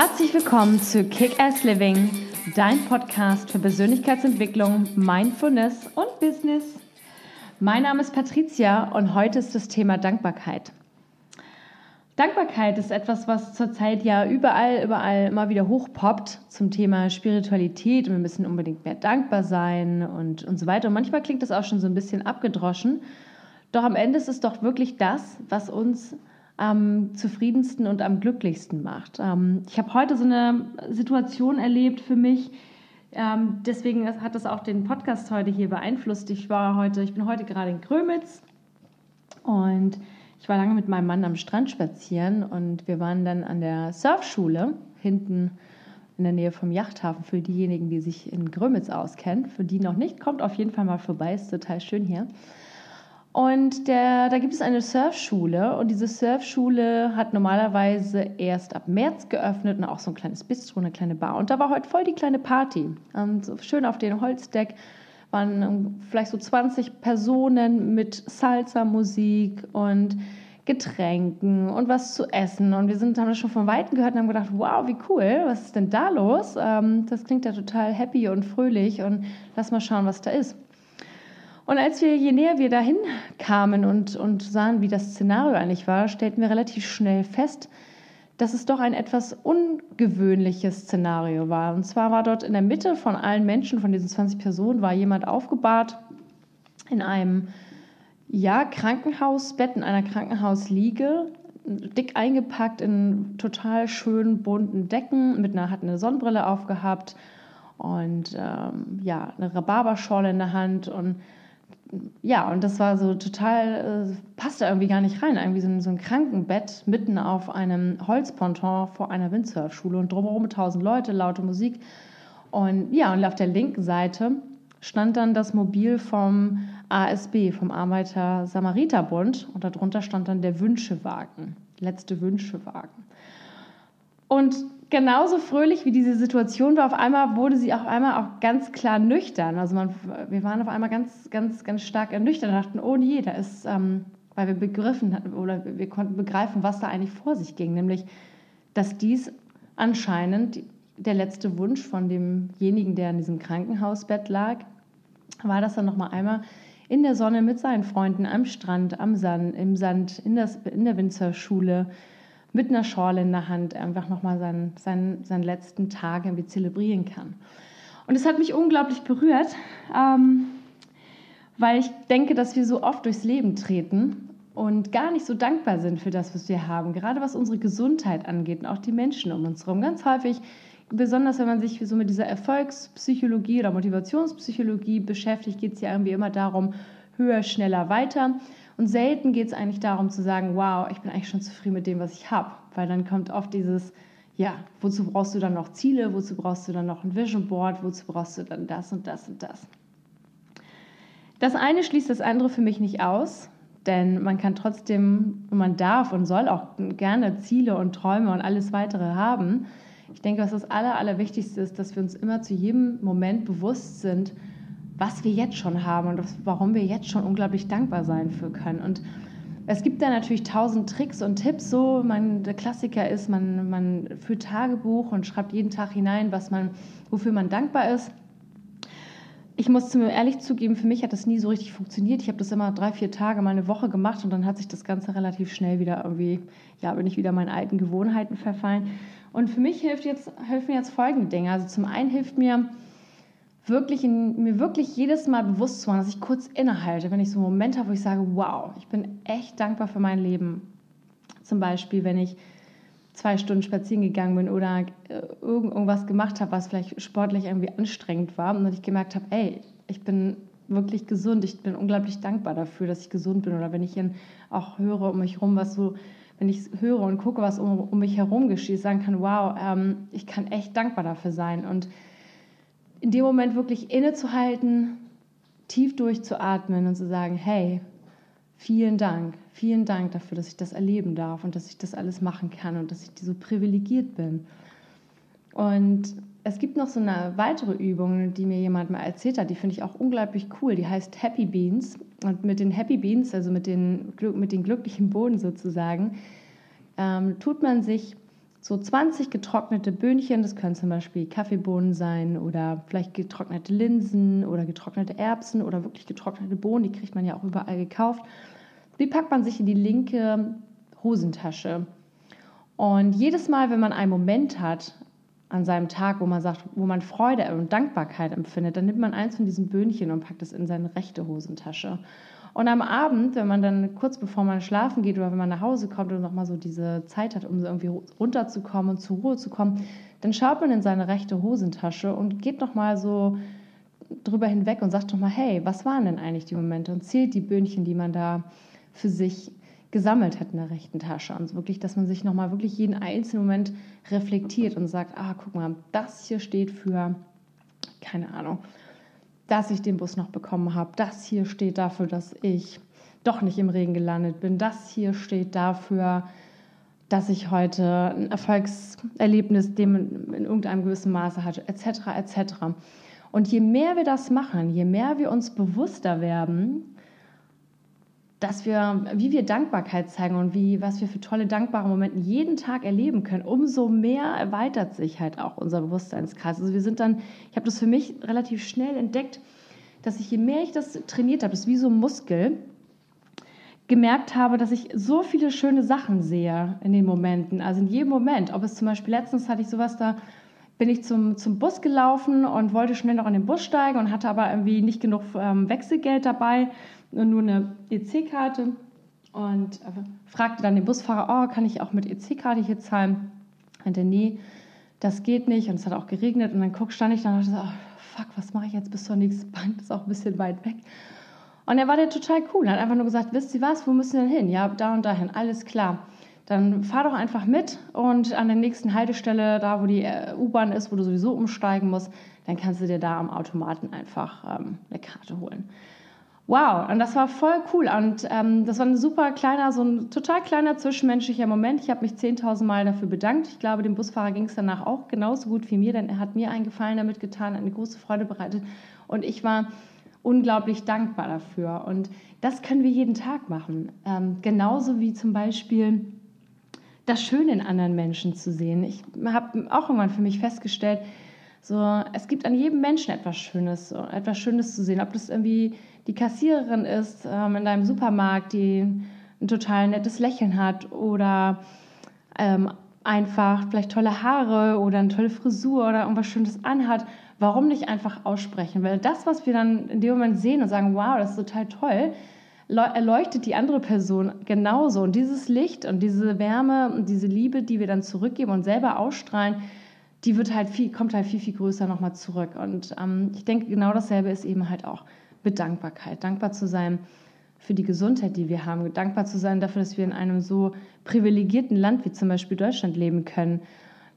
Herzlich willkommen zu Kick-Ass Living, dein Podcast für Persönlichkeitsentwicklung, Mindfulness und Business. Mein Name ist Patricia und heute ist das Thema Dankbarkeit. Dankbarkeit ist etwas, was zurzeit ja überall, überall immer wieder hochpoppt zum Thema Spiritualität und wir müssen unbedingt mehr dankbar sein und, und so weiter. Und manchmal klingt das auch schon so ein bisschen abgedroschen. Doch am Ende ist es doch wirklich das, was uns am zufriedensten und am glücklichsten macht. Ähm, ich habe heute so eine Situation erlebt für mich. Ähm, deswegen hat das auch den Podcast heute hier beeinflusst. Ich war heute, ich bin heute gerade in Grömitz und ich war lange mit meinem Mann am Strand spazieren und wir waren dann an der Surfschule hinten in der Nähe vom Yachthafen. Für diejenigen, die sich in Grömitz auskennen, für die noch nicht, kommt auf jeden Fall mal vorbei. Ist total schön hier. Und der, da gibt es eine Surfschule und diese Surfschule hat normalerweise erst ab März geöffnet und auch so ein kleines Bistro, eine kleine Bar. Und da war heute voll die kleine Party. Und so schön auf dem Holzdeck waren vielleicht so 20 Personen mit Salsa-Musik und Getränken und was zu essen. Und wir sind, haben das schon von Weitem gehört und haben gedacht, wow, wie cool, was ist denn da los? Ähm, das klingt ja total happy und fröhlich und lass mal schauen, was da ist. Und als wir, je näher wir dahin kamen und, und sahen, wie das Szenario eigentlich war, stellten wir relativ schnell fest, dass es doch ein etwas ungewöhnliches Szenario war. Und zwar war dort in der Mitte von allen Menschen, von diesen 20 Personen, war jemand aufgebahrt in einem ja, Krankenhausbett, in einer Krankenhausliege, dick eingepackt in total schönen bunten Decken, mit einer, hat eine Sonnenbrille aufgehabt und ähm, ja, eine Rhabarberschorle in der Hand und ja, und das war so total, äh, passte irgendwie gar nicht rein. Irgendwie so ein, so ein Krankenbett mitten auf einem Holzponton vor einer Windsurfschule und drumherum tausend Leute, laute Musik. Und ja, und auf der linken Seite stand dann das Mobil vom ASB, vom Arbeiter-Samariter-Bund. Und darunter stand dann der Wünschewagen, letzte Wünschewagen. Und genauso fröhlich wie diese Situation war, auf einmal wurde sie auf einmal auch ganz klar nüchtern. Also man, wir waren auf einmal ganz, ganz, ganz stark ernüchtert und dachten, oh je, da ist, ähm, weil wir begriffen hatten oder wir konnten begreifen, was da eigentlich vor sich ging, nämlich, dass dies anscheinend der letzte Wunsch von demjenigen, der in diesem Krankenhausbett lag, war, dass er noch mal einmal in der Sonne mit seinen Freunden am Strand, am Sand, im Sand, in, das, in der Winzerschule, mit einer Schorle in der Hand einfach nochmal seinen, seinen, seinen letzten Tag irgendwie zelebrieren kann. Und es hat mich unglaublich berührt, ähm, weil ich denke, dass wir so oft durchs Leben treten und gar nicht so dankbar sind für das, was wir haben, gerade was unsere Gesundheit angeht und auch die Menschen um uns herum. Ganz häufig, besonders wenn man sich so mit dieser Erfolgspsychologie oder Motivationspsychologie beschäftigt, geht es ja irgendwie immer darum, höher, schneller, weiter. Und selten geht es eigentlich darum zu sagen, wow, ich bin eigentlich schon zufrieden mit dem, was ich habe. Weil dann kommt oft dieses, ja, wozu brauchst du dann noch Ziele, wozu brauchst du dann noch ein Vision Board, wozu brauchst du dann das und das und das. Das eine schließt das andere für mich nicht aus, denn man kann trotzdem, man darf und soll auch gerne Ziele und Träume und alles weitere haben. Ich denke, was das Aller, Allerwichtigste ist, dass wir uns immer zu jedem Moment bewusst sind, was wir jetzt schon haben und warum wir jetzt schon unglaublich dankbar sein für können. Und es gibt da natürlich tausend Tricks und Tipps. So, man, der Klassiker ist, man, man führt Tagebuch und schreibt jeden Tag hinein, was man, wofür man dankbar ist. Ich muss mir ehrlich zugeben, für mich hat das nie so richtig funktioniert. Ich habe das immer drei, vier Tage, mal eine Woche gemacht und dann hat sich das Ganze relativ schnell wieder irgendwie, ja, bin ich wieder meinen alten Gewohnheiten verfallen. Und für mich hilft jetzt, helfen jetzt folgende Dinge. Also zum einen hilft mir, wirklich in, mir wirklich jedes Mal bewusst zu machen, dass ich kurz innehalte, wenn ich so einen Moment habe, wo ich sage, wow, ich bin echt dankbar für mein Leben. Zum Beispiel, wenn ich zwei Stunden spazieren gegangen bin oder äh, irgendwas gemacht habe, was vielleicht sportlich irgendwie anstrengend war und ich gemerkt habe, ey, ich bin wirklich gesund, ich bin unglaublich dankbar dafür, dass ich gesund bin oder wenn ich dann auch höre um mich herum, was so, wenn ich höre und gucke, was um, um mich herum geschieht, sagen kann, wow, ähm, ich kann echt dankbar dafür sein und in dem Moment wirklich innezuhalten, tief durchzuatmen und zu sagen, hey, vielen Dank, vielen Dank dafür, dass ich das erleben darf und dass ich das alles machen kann und dass ich so privilegiert bin. Und es gibt noch so eine weitere Übung, die mir jemand mal erzählt hat, die finde ich auch unglaublich cool. Die heißt Happy Beans. Und mit den Happy Beans, also mit den, mit den glücklichen Boden sozusagen, ähm, tut man sich so 20 getrocknete Böhnchen, das können zum Beispiel Kaffeebohnen sein oder vielleicht getrocknete Linsen oder getrocknete Erbsen oder wirklich getrocknete Bohnen, die kriegt man ja auch überall gekauft. Die packt man sich in die linke Hosentasche. Und jedes Mal, wenn man einen Moment hat an seinem Tag, wo man sagt, wo man Freude und Dankbarkeit empfindet, dann nimmt man eins von diesen Böhnchen und packt es in seine rechte Hosentasche. Und am Abend, wenn man dann kurz bevor man schlafen geht oder wenn man nach Hause kommt und nochmal so diese Zeit hat, um so irgendwie runterzukommen und zur Ruhe zu kommen, dann schaut man in seine rechte Hosentasche und geht nochmal so drüber hinweg und sagt nochmal, hey, was waren denn eigentlich die Momente? Und zählt die Böhnchen, die man da für sich gesammelt hat in der rechten Tasche. Und wirklich, dass man sich nochmal wirklich jeden einzelnen Moment reflektiert und sagt, ah, guck mal, das hier steht für, keine Ahnung, dass ich den Bus noch bekommen habe. Das hier steht dafür, dass ich doch nicht im Regen gelandet bin. Das hier steht dafür, dass ich heute ein Erfolgserlebnis dem in irgendeinem gewissen Maße hatte, etc., etc. Und je mehr wir das machen, je mehr wir uns bewusster werden, dass wir, wie wir Dankbarkeit zeigen und wie, was wir für tolle, dankbare Momente jeden Tag erleben können, umso mehr erweitert sich halt auch unser Bewusstseinskreis. Also wir sind dann, ich habe das für mich relativ schnell entdeckt, dass ich, je mehr ich das trainiert habe, das ist wie so ein Muskel, gemerkt habe, dass ich so viele schöne Sachen sehe in den Momenten. Also in jedem Moment. Ob es zum Beispiel letztens hatte ich sowas da, bin ich zum, zum Bus gelaufen und wollte schnell noch in den Bus steigen und hatte aber irgendwie nicht genug ähm, Wechselgeld dabei nur eine EC-Karte und fragte dann den Busfahrer, oh, kann ich auch mit EC-Karte hier zahlen? Und der, nee, das geht nicht und es hat auch geregnet und dann guck, stand ich da und dachte, oh, fuck, was mache ich jetzt bis zur nächsten Bank? Das ist auch ein bisschen weit weg. Und er war der total cool, er hat einfach nur gesagt, wisst ihr was, wo müssen wir denn hin? Ja, da und dahin, alles klar. Dann fahr doch einfach mit und an der nächsten Haltestelle, da wo die äh, U-Bahn ist, wo du sowieso umsteigen musst, dann kannst du dir da am Automaten einfach ähm, eine Karte holen. Wow, und das war voll cool. Und ähm, das war ein super kleiner, so ein total kleiner zwischenmenschlicher Moment. Ich habe mich 10.000 Mal dafür bedankt. Ich glaube, dem Busfahrer ging es danach auch genauso gut wie mir, denn er hat mir einen Gefallen damit getan, eine große Freude bereitet. Und ich war unglaublich dankbar dafür. Und das können wir jeden Tag machen. Ähm, genauso wie zum Beispiel das Schöne in anderen Menschen zu sehen. Ich habe auch irgendwann für mich festgestellt, so, es gibt an jedem Menschen etwas Schönes, etwas Schönes zu sehen. Ob das irgendwie die Kassiererin ist ähm, in deinem Supermarkt, die ein total nettes Lächeln hat oder ähm, einfach vielleicht tolle Haare oder eine tolle Frisur oder irgendwas Schönes anhat. Warum nicht einfach aussprechen? Weil das, was wir dann in dem Moment sehen und sagen, wow, das ist total toll, erleuchtet die andere Person genauso. Und dieses Licht und diese Wärme und diese Liebe, die wir dann zurückgeben und selber ausstrahlen, die wird halt viel, kommt halt viel, viel größer nochmal zurück. Und ähm, ich denke, genau dasselbe ist eben halt auch mit Dankbarkeit. Dankbar zu sein für die Gesundheit, die wir haben. Dankbar zu sein dafür, dass wir in einem so privilegierten Land wie zum Beispiel Deutschland leben können.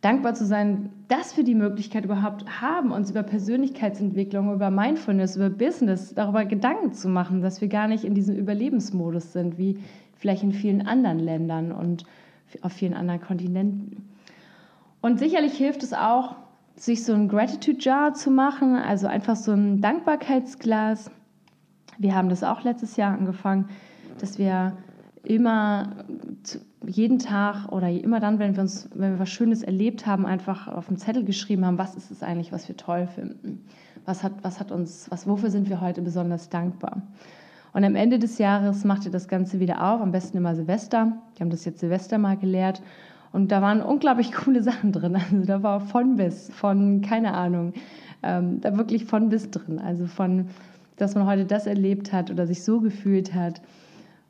Dankbar zu sein, dass wir die Möglichkeit überhaupt haben, uns über Persönlichkeitsentwicklung, über Mindfulness, über Business darüber Gedanken zu machen, dass wir gar nicht in diesem Überlebensmodus sind, wie vielleicht in vielen anderen Ländern und auf vielen anderen Kontinenten. Und sicherlich hilft es auch, sich so ein Gratitude Jar zu machen, also einfach so ein Dankbarkeitsglas. Wir haben das auch letztes Jahr angefangen, dass wir immer jeden Tag oder immer dann, wenn wir uns, wenn wir was Schönes erlebt haben, einfach auf dem Zettel geschrieben haben, was ist es eigentlich, was wir toll finden? Was hat, was hat uns, was, wofür sind wir heute besonders dankbar? Und am Ende des Jahres macht ihr das Ganze wieder auf, am besten immer Silvester. Wir haben das jetzt Silvester mal gelehrt. Und da waren unglaublich coole Sachen drin. Also da war von bis, von keine Ahnung, ähm, da wirklich von bis drin. Also von, dass man heute das erlebt hat oder sich so gefühlt hat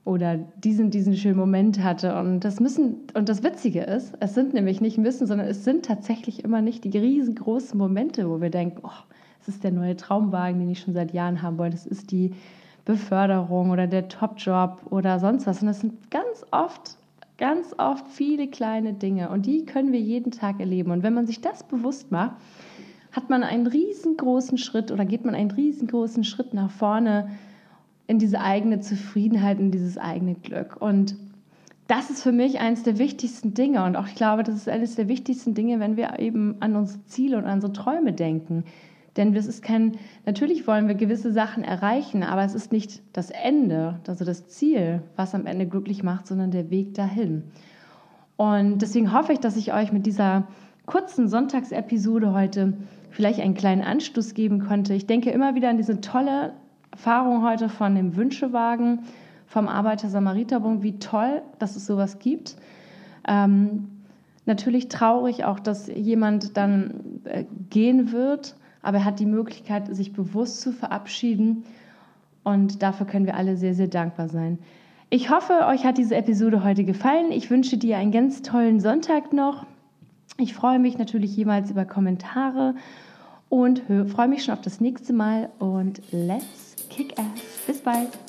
oder diesen, diesen schönen Moment hatte. Und das müssen, und das Witzige ist, es sind nämlich nicht müssen, sondern es sind tatsächlich immer nicht die riesengroßen Momente, wo wir denken, oh, es ist der neue Traumwagen, den ich schon seit Jahren haben wollte. Es ist die Beförderung oder der Topjob oder sonst was. Und das sind ganz oft Ganz oft viele kleine Dinge und die können wir jeden Tag erleben. Und wenn man sich das bewusst macht, hat man einen riesengroßen Schritt oder geht man einen riesengroßen Schritt nach vorne in diese eigene Zufriedenheit, in dieses eigene Glück. Und das ist für mich eines der wichtigsten Dinge und auch ich glaube, das ist eines der wichtigsten Dinge, wenn wir eben an unsere Ziele und an unsere Träume denken. Denn es ist kein, natürlich wollen wir gewisse Sachen erreichen, aber es ist nicht das Ende, also das Ziel, was am Ende glücklich macht, sondern der Weg dahin. Und deswegen hoffe ich, dass ich euch mit dieser kurzen Sonntagsepisode heute vielleicht einen kleinen Anstoß geben konnte. Ich denke immer wieder an diese tolle Erfahrung heute von dem Wünschewagen vom Arbeiter-Samariter-Bund, wie toll, dass es sowas gibt. Ähm, natürlich traurig auch, dass jemand dann äh, gehen wird, aber er hat die Möglichkeit, sich bewusst zu verabschieden. Und dafür können wir alle sehr, sehr dankbar sein. Ich hoffe, euch hat diese Episode heute gefallen. Ich wünsche dir einen ganz tollen Sonntag noch. Ich freue mich natürlich jemals über Kommentare und freue mich schon auf das nächste Mal. Und let's kick ass. Bis bald.